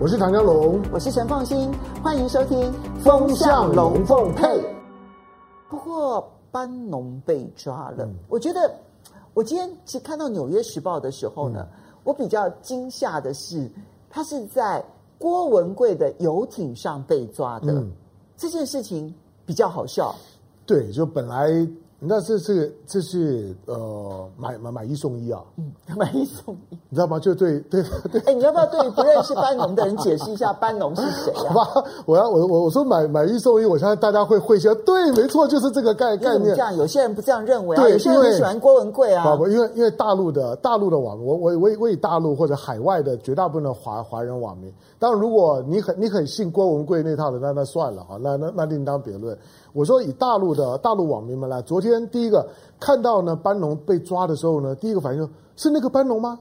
我是唐江龙，我是陈凤新，欢迎收听《风向龙凤配》。不过班农被抓了，嗯、我觉得我今天其实看到《纽约时报》的时候呢，嗯、我比较惊吓的是，他是在郭文贵的游艇上被抓的，嗯、这件事情比较好笑。对，就本来。那这是这是呃买买买一送一啊，嗯，买一送一，你知道吗？就对对对。哎，你要不要对不认识班农的人解释一下班农是谁啊？好吧，我要我我我说买买一送一，我相信大家会会些，对，没错，就是这个概概念。这样，有些人不这样认为啊，对有些人很喜欢郭文贵啊。不，因为因为大陆的大陆的网民，我我我我以大陆或者海外的绝大部分的华华人网民，当然如果你很你很信郭文贵那套的，那那算了哈，那那那另当别论。我说以大陆的大陆网民们来，昨天第一个看到呢班农被抓的时候呢，第一个反应是那个班农吗？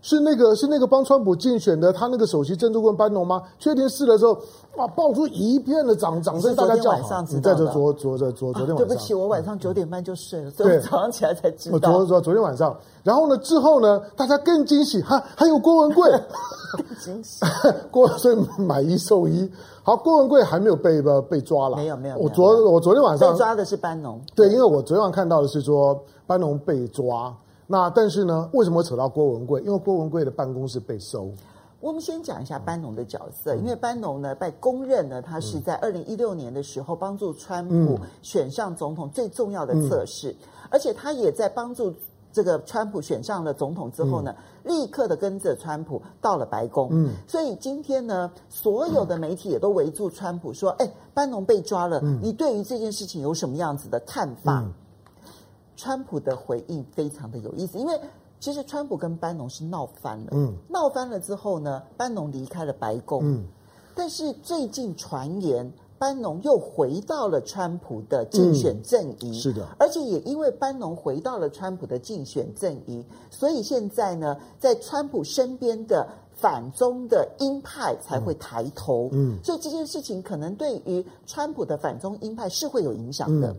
是那个是那个帮川普竞选的他那个首席政治顾问班农吗？确定是的时候，哇，爆出一片的掌掌声，大家叫好。你在这昨昨昨昨昨天晚上，对不起，我晚上九点半就睡了，所以早上起来才知道。昨昨昨天晚上，然后呢之后呢，大家更惊喜，哈，还有郭文贵，更惊喜，郭所以买一送一。好，郭文贵还没有被被抓了，没有没有。我昨我昨天晚上被抓的是班农，对，因为我昨天晚上看到的是说班农被抓。那但是呢，为什么扯到郭文贵？因为郭文贵的办公室被搜。我们先讲一下班农的角色，嗯、因为班农呢被公认呢，他是在二零一六年的时候帮助川普选上总统最重要的测试，嗯、而且他也在帮助这个川普选上了总统之后呢，嗯、立刻的跟着川普到了白宫。嗯，所以今天呢，所有的媒体也都围住川普说：“哎，班农被抓了，嗯、你对于这件事情有什么样子的看法？”嗯。川普的回应非常的有意思，因为其实川普跟班农是闹翻了，嗯，闹翻了之后呢，班农离开了白宫，嗯，但是最近传言班农又回到了川普的竞选阵营，嗯，是的，而且也因为班农回到了川普的竞选阵营，所以现在呢，在川普身边的反中的鹰派才会抬头，嗯，嗯，所以这件事情可能对于川普的反中鹰派是会有影响的。嗯，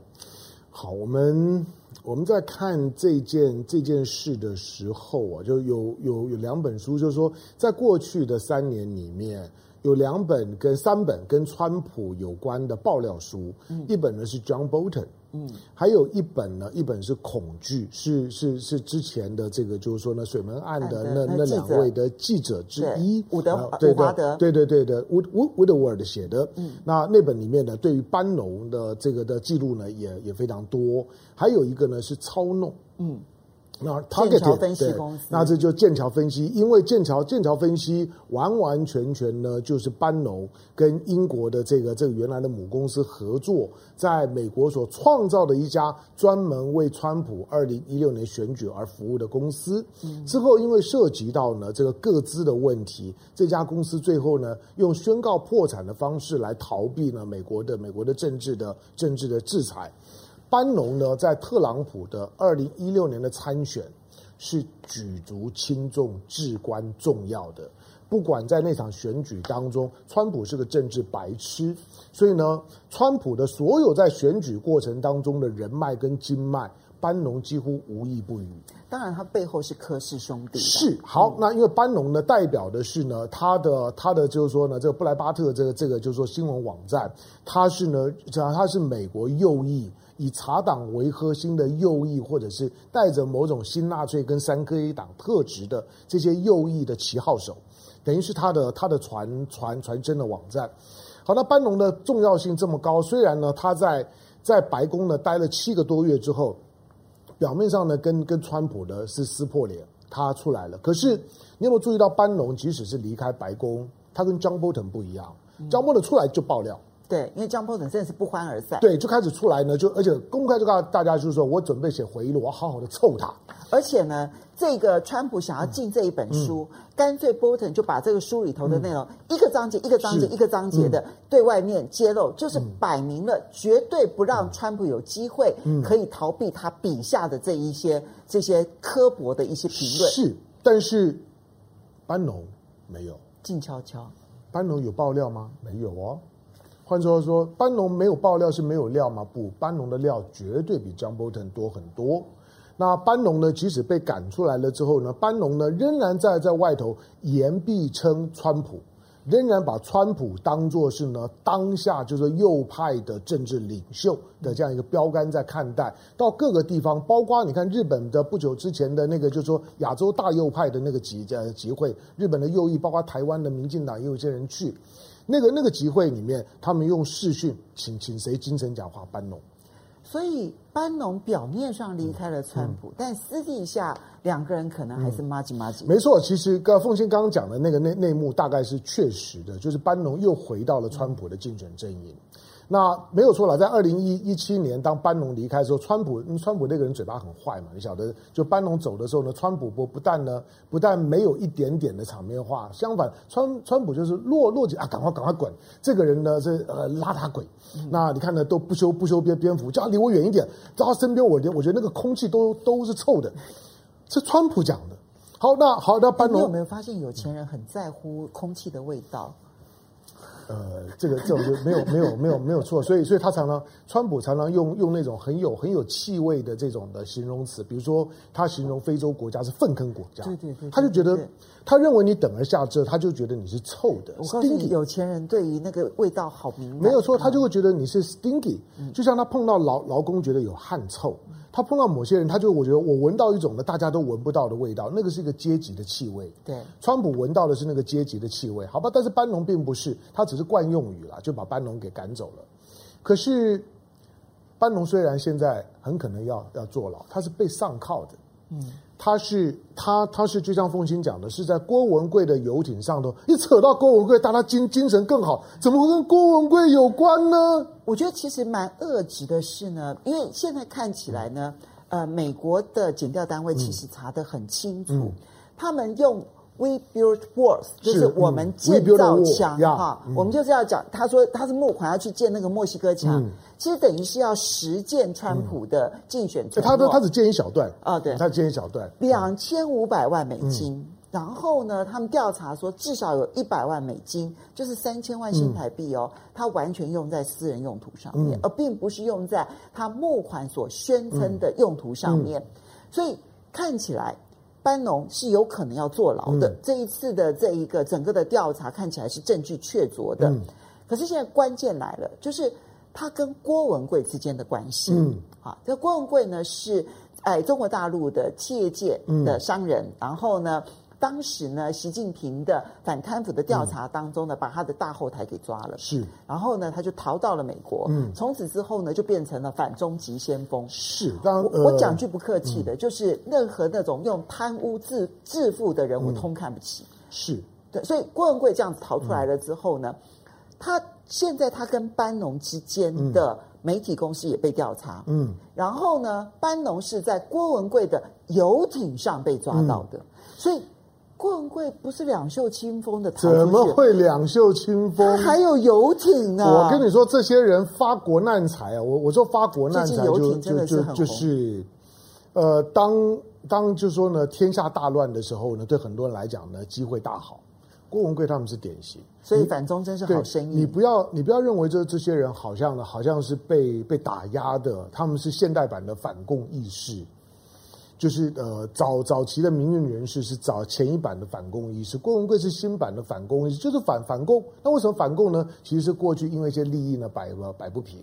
好，我们。我们在看这件这件事的时候啊，就有有有两本书，就是说，在过去的三年里面，有两本跟三本跟川普有关的爆料书，嗯，一本呢是 John Bolton。嗯，还有一本呢，一本是恐惧，是是是之前的这个，就是说呢，水门案的那那两位的记者之一，伍德伍华德，对对对的伍伍伍德沃尔写的。嗯，那那本里面呢，对于班农的这个的记录呢，也也非常多。还有一个呢是操弄，嗯。那剑桥分析那这就剑桥分析，因为剑桥剑桥分析完完全全呢，就是班农跟英国的这个这个原来的母公司合作，在美国所创造的一家专门为川普二零一六年选举而服务的公司。之后因为涉及到呢这个各资的问题，这家公司最后呢用宣告破产的方式来逃避呢美国的美国的政治的政治的制裁。班农呢，在特朗普的二零一六年的参选是举足轻重、至关重要的。不管在那场选举当中，川普是个政治白痴，所以呢，川普的所有在选举过程当中的人脉跟经脉，班农几乎无一不与。当然，他背后是柯氏兄弟。是好，那因为班农呢，代表的是呢，他的他的就是说呢，这个布莱巴特这个这个就是说新闻网站，他是呢，他是美国右翼。以茶党为核心的右翼，或者是带着某种新纳粹跟三 K 党特质的这些右翼的旗号手，等于是他的他的传传传真的网站。好，那班农的重要性这么高，虽然呢他在在白宫呢待了七个多月之后，表面上呢跟跟川普呢是撕破脸，他出来了。可是你有没有注意到，班农即使是离开白宫，他跟 John Bolton 不一样，John Bolton 出来就爆料。对，因为江波等真的是不欢而散。对，就开始出来呢，就而且公开就告诉大家，就是说我准备写回忆录，我要好好的凑他。而且呢，这个川普想要进这一本书，嗯、干脆波特就把这个书里头的内容、嗯、一个章节一个章节一个章节的对外面揭露，嗯、就是摆明了绝对不让川普有机会可以逃避他笔下的这一些这些刻薄的一些评论。是，但是班农没有静悄悄。班农有爆料吗？没有哦。换句话说，班农没有爆料是没有料吗？不，班农的料绝对比 J·B· 多很多。那班农呢，即使被赶出来了之后呢，班农呢仍然在在外头言必称川普，仍然把川普当作是呢当下就是右派的政治领袖的这样一个标杆在看待。到各个地方，包括你看日本的不久之前的那个，就是说亚洲大右派的那个集呃集会，日本的右翼，包括台湾的民进党也有些人去。那个那个集会里面，他们用视讯请请谁精神讲话？班农。所以班农表面上离开了川普，但私底下两个人可能还是麻吉麻吉。没错，其实刚凤仙刚刚讲的那个内内幕大概是确实的，就是班农又回到了川普的竞选阵营。那没有错了，在二零一一七年，当班农离开的时候，川普，川普那个人嘴巴很坏嘛，你晓得，就班农走的时候呢，川普不不但呢，不但没有一点点的场面话，相反，川川普就是落落井啊，赶快赶快滚，这个人呢是呃邋遢鬼，那你看呢都不修不修边边幅，叫他离我远一点，在他身边我连我觉得那个空气都都是臭的，是川普讲的。好，那好，那班农，你有没有发现有钱人很在乎空气的味道？呃，这个这种就没有没有没有没有错，所以所以他常常，川普常常用用那种很有很有气味的这种的形容词，比如说他形容非洲国家是粪坑国家，对对对，他就觉得他认为你等而下之，他就觉得你是臭的。我告诉你，有钱人对于那个味道好敏感，没有错，他就会觉得你是 stinky，就像他碰到劳劳工觉得有汗臭。他碰到某些人，他就我觉得我闻到一种的，大家都闻不到的味道，那个是一个阶级的气味。对，川普闻到的是那个阶级的气味，好吧？但是班农并不是，他只是惯用语了，就把班农给赶走了。可是班农虽然现在很可能要要坐牢，他是被上铐的。嗯。他是他他是就像凤清讲的，是在郭文贵的游艇上头，一扯到郭文贵，大家精精神更好，怎么会跟郭文贵有关呢？我觉得其实蛮恶质的是呢，因为现在看起来呢，呃，美国的检调单位其实查得很清楚，嗯、他们用。We build walls，就是我们建造墙哈，我们就是要讲。他说他是募款要去建那个墨西哥墙，嗯、其实等于是要实践川普的竞选承诺。他说他只建一小段。啊，对，他建一小段，两千五百万美金。嗯、然后呢，他们调查说至少有一百万美金，就是三千万新台币哦，他完全用在私人用途上面，嗯、而并不是用在他募款所宣称的用途上面。所以看起来。班农是有可能要坐牢的。嗯、这一次的这一个整个的调查看起来是证据确凿的。嗯、可是现在关键来了，就是他跟郭文贵之间的关系。嗯，好，这郭文贵呢是哎中国大陆的企业界的商人，嗯、然后呢。当时呢，习近平的反贪腐的调查当中呢，嗯、把他的大后台给抓了。是，然后呢，他就逃到了美国。嗯，从此之后呢，就变成了反中极先锋。是，当我、呃、我讲句不客气的，嗯、就是任何那种用贪污致致富的人，我通看不起。是对，所以郭文贵这样子逃出来了之后呢，嗯、他现在他跟班农之间的媒体公司也被调查。嗯，然后呢，班农是在郭文贵的游艇上被抓到的，嗯、所以。郭文贵不是两袖清风的，怎么会两袖清风？他还有游艇呢！我跟你说，这些人发国难财啊！我我说发国难财就就就就是，呃，当当就是说呢，天下大乱的时候呢，对很多人来讲呢，机会大好。郭文贵他们是典型，所以反中真是好生意。你不要你不要认为这这些人好像呢，好像是被被打压的，他们是现代版的反共义士。就是呃早早期的民运人士是早前一版的反共意识，郭文贵是新版的反共意识，就是反反共。那为什么反共呢？其实是过去因为一些利益呢摆了摆不平。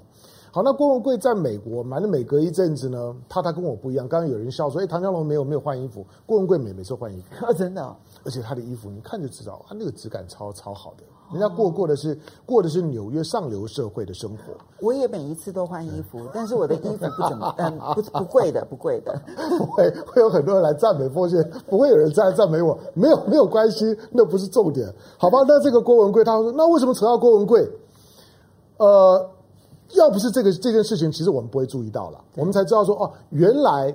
好，那郭文贵在美国，反正每隔一阵子呢，他他跟我不一样。刚刚有人笑说，哎，唐江龙没有没有换衣服，郭文贵每每次换衣服，哦、真的、哦。而且他的衣服你看就知道，他那个质感超超好的。人家过过的是过的是纽约上流社会的生活。我也每一次都换衣服，但是我的衣服不怎么，嗯，不不贵的，不贵的。会会有很多人来赞美凤仙，不会有人赞赞美我，没有没有关系，那不是重点，好吧？那这个郭文贵，他说，那为什么扯到郭文贵？呃，要不是这个这件事情，其实我们不会注意到了，我们才知道说，哦，原来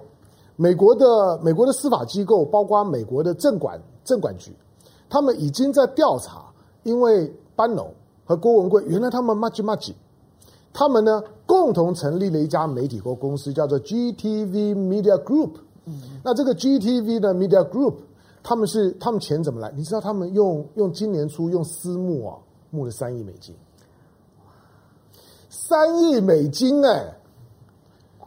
美国的美国的司法机构，包括美国的政管政管局，他们已经在调查。因为班农和郭文贵，原来他们麻吉麻吉，他们呢共同成立了一家媒体公公司，叫做 GTV Media Group。嗯，那这个 GTV 的 Media Group，他们是他们钱怎么来？你知道他们用用今年初用私募啊募了三亿美金，三亿美金哎、欸，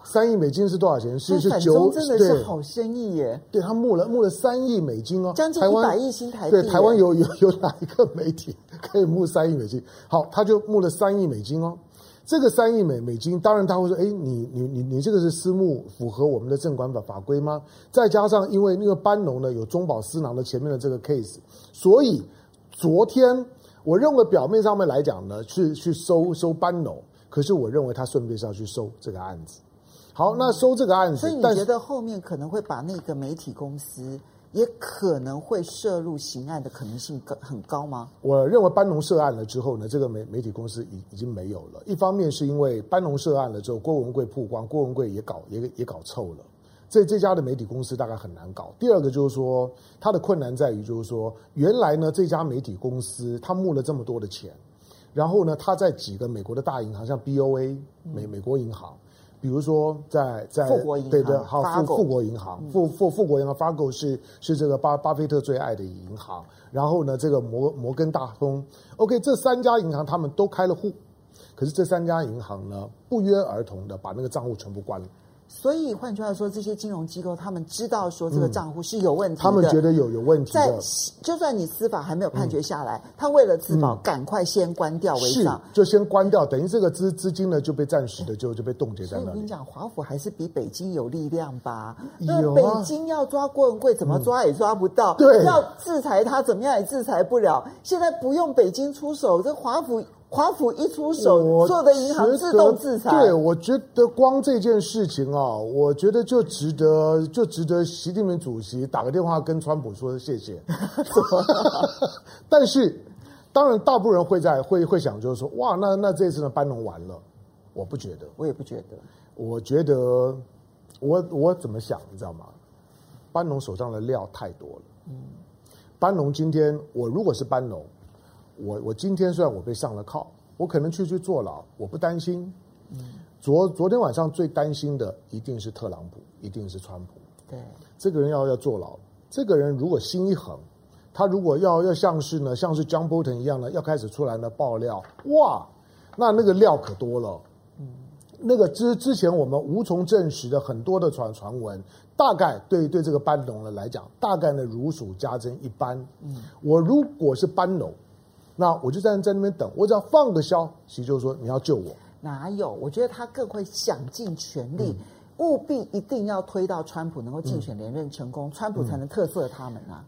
三亿美金是多少钱？是是九，真的是好生意耶！对，他募了募了三亿美金哦，将近一百亿新台币。对，台湾有有有哪一个媒体可以募三亿美金？好，他就募了三亿美金哦。这个三亿美美金，当然他会说：“哎，你你你你这个是私募，符合我们的证管法法规吗？”再加上因为那个班农呢有中饱私囊的前面的这个 case，所以昨天我认为表面上面来讲呢，去去收收班农，可是我认为他顺便是要去收这个案子。好，那收这个案子，所以你觉得后面可能会把那个媒体公司？也可能会涉入刑案的可能性更很高吗？我认为班农涉案了之后呢，这个媒媒体公司已已经没有了。一方面是因为班农涉案了之后，郭文贵曝光，郭文贵也搞也也搞臭了，这这家的媒体公司大概很难搞。第二个就是说，它的困难在于就是说，原来呢这家媒体公司他募了这么多的钱，然后呢他在几个美国的大银行，像 BOA 美美国银行。比如说在，在在富国银行对对，好富富国银行，富富富国银行，Fargo 是是这个巴巴菲特最爱的银行。然后呢，这个摩摩根大通，OK，这三家银行他们都开了户，可是这三家银行呢，不约而同的把那个账户全部关了。所以换句话说，这些金融机构他们知道说这个账户是有问题的，他们觉得有有问题的。在就算你司法还没有判决下来，他为了自保，赶快先关掉为上，就先关掉，等于这个资资金呢就被暂时的就就被冻结在那里。我跟你讲，华府还是比北京有力量吧？有啊。北京要抓郭文贵，怎么抓也抓不到；对，要制裁他，怎么样也制裁不了。现在不用北京出手，这华府。华府一出手，所有的银行自动制裁。对，我觉得光这件事情啊，我觉得就值得，就值得习近平主席打个电话跟川普说谢谢。但是，当然，大部分人会在会会想，就是说，哇，那那这次呢，班农完了？我不觉得，我也不觉得。我觉得，我我怎么想，你知道吗？班农手上的料太多了。嗯，班农今天，我如果是班农。我我今天虽然我被上了铐，我可能去去坐牢，我不担心。嗯，昨昨天晚上最担心的一定是特朗普，一定是川普。对，这个人要要坐牢，这个人如果心一横，他如果要要像是呢，像是 John Bolton 一样呢，要开始出来呢爆料，哇，那那个料可多了。嗯，那个之之前我们无从证实的很多的传传闻，大概对对这个班农呢来讲，大概呢如数家珍一般。嗯，我如果是班农。那我就在在那边等，我只要放个消息，就是说你要救我。哪有？我觉得他更会想尽全力，嗯、务必一定要推到川普能够竞选连任成功，嗯、川普才能特色他们啊。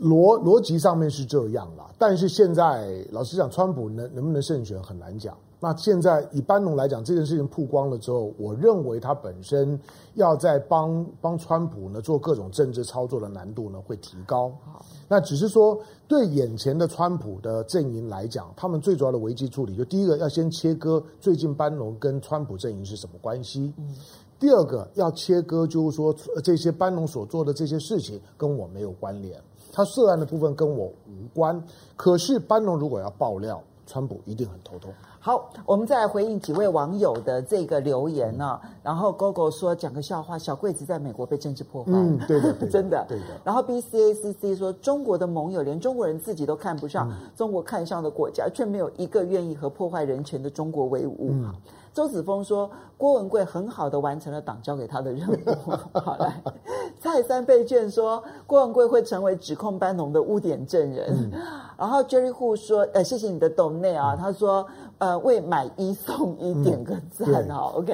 逻逻辑上面是这样啦，但是现在老实讲，川普能能不能胜选很难讲。那现在以班农来讲，这件事情曝光了之后，我认为他本身要在帮帮川普呢做各种政治操作的难度呢会提高。那只是说对眼前的川普的阵营来讲，他们最主要的危机处理，就第一个要先切割最近班农跟川普阵营是什么关系。第二个要切割，就是说这些班农所做的这些事情跟我没有关联。他涉案的部分跟我无关，可是班农如果要爆料，川普一定很头痛。好，我们再来回应几位网友的这个留言呢、啊。然后 GoGo 说，讲个笑话，小柜子在美国被政治破坏。嗯，对的，对的 真的，对的。然后 BCACC 说，中国的盟友连中国人自己都看不上，嗯、中国看上的国家却没有一个愿意和破坏人权的中国为伍。嗯周子峰说：“郭文贵很好的完成了党交给他的任务。”好来，蔡三被卷说：“郭文贵会成为指控班农的污点证人。嗯”然后 Jerry Hu 说：“呃，谢谢你的 donate 啊。嗯”他说：“呃，为买一送一点个赞哈。”OK。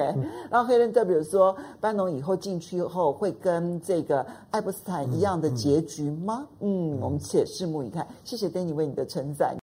然后 Helen W 说：“班农以后进去后会跟这个爱因斯坦一样的结局吗？”嗯，嗯，我们且拭目以待。谢谢 Danny 为你的称赞。